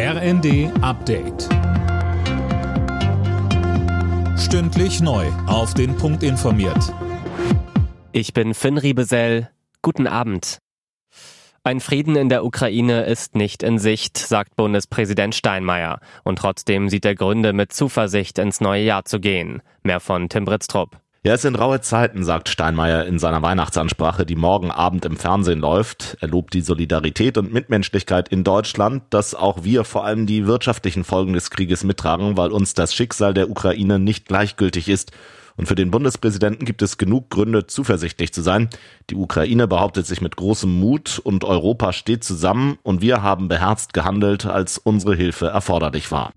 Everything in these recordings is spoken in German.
RND Update. Stündlich neu. Auf den Punkt informiert. Ich bin Finn Riebesell. Guten Abend. Ein Frieden in der Ukraine ist nicht in Sicht, sagt Bundespräsident Steinmeier. Und trotzdem sieht er Gründe, mit Zuversicht ins neue Jahr zu gehen. Mehr von Tim Britztrup. Ja, es sind raue Zeiten, sagt Steinmeier in seiner Weihnachtsansprache, die morgen Abend im Fernsehen läuft. Er lobt die Solidarität und Mitmenschlichkeit in Deutschland, dass auch wir vor allem die wirtschaftlichen Folgen des Krieges mittragen, weil uns das Schicksal der Ukraine nicht gleichgültig ist. Und für den Bundespräsidenten gibt es genug Gründe, zuversichtlich zu sein. Die Ukraine behauptet sich mit großem Mut und Europa steht zusammen und wir haben beherzt gehandelt, als unsere Hilfe erforderlich war.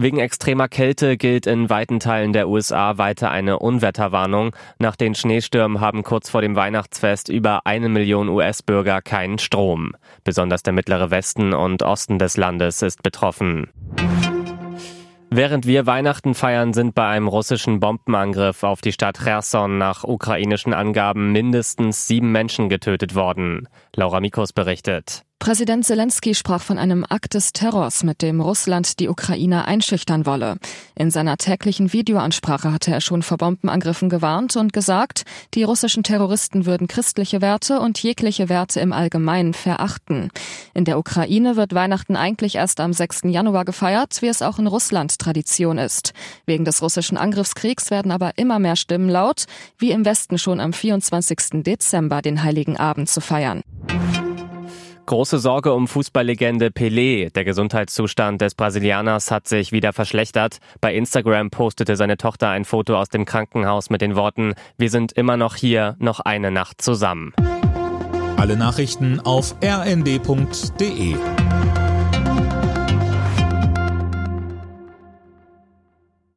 Wegen extremer Kälte gilt in weiten Teilen der USA weiter eine Unwetterwarnung. Nach den Schneestürmen haben kurz vor dem Weihnachtsfest über eine Million US-Bürger keinen Strom. Besonders der mittlere Westen und Osten des Landes ist betroffen. Während wir Weihnachten feiern, sind bei einem russischen Bombenangriff auf die Stadt Cherson nach ukrainischen Angaben mindestens sieben Menschen getötet worden. Laura Mikos berichtet. Präsident Zelensky sprach von einem Akt des Terrors, mit dem Russland die Ukraine einschüchtern wolle. In seiner täglichen Videoansprache hatte er schon vor Bombenangriffen gewarnt und gesagt, die russischen Terroristen würden christliche Werte und jegliche Werte im Allgemeinen verachten. In der Ukraine wird Weihnachten eigentlich erst am 6. Januar gefeiert, wie es auch in Russland Tradition ist. Wegen des russischen Angriffskriegs werden aber immer mehr Stimmen laut, wie im Westen schon am 24. Dezember den Heiligen Abend zu feiern. Große Sorge um Fußballlegende Pelé. Der Gesundheitszustand des Brasilianers hat sich wieder verschlechtert. Bei Instagram postete seine Tochter ein Foto aus dem Krankenhaus mit den Worten, wir sind immer noch hier, noch eine Nacht zusammen. Alle Nachrichten auf rnd.de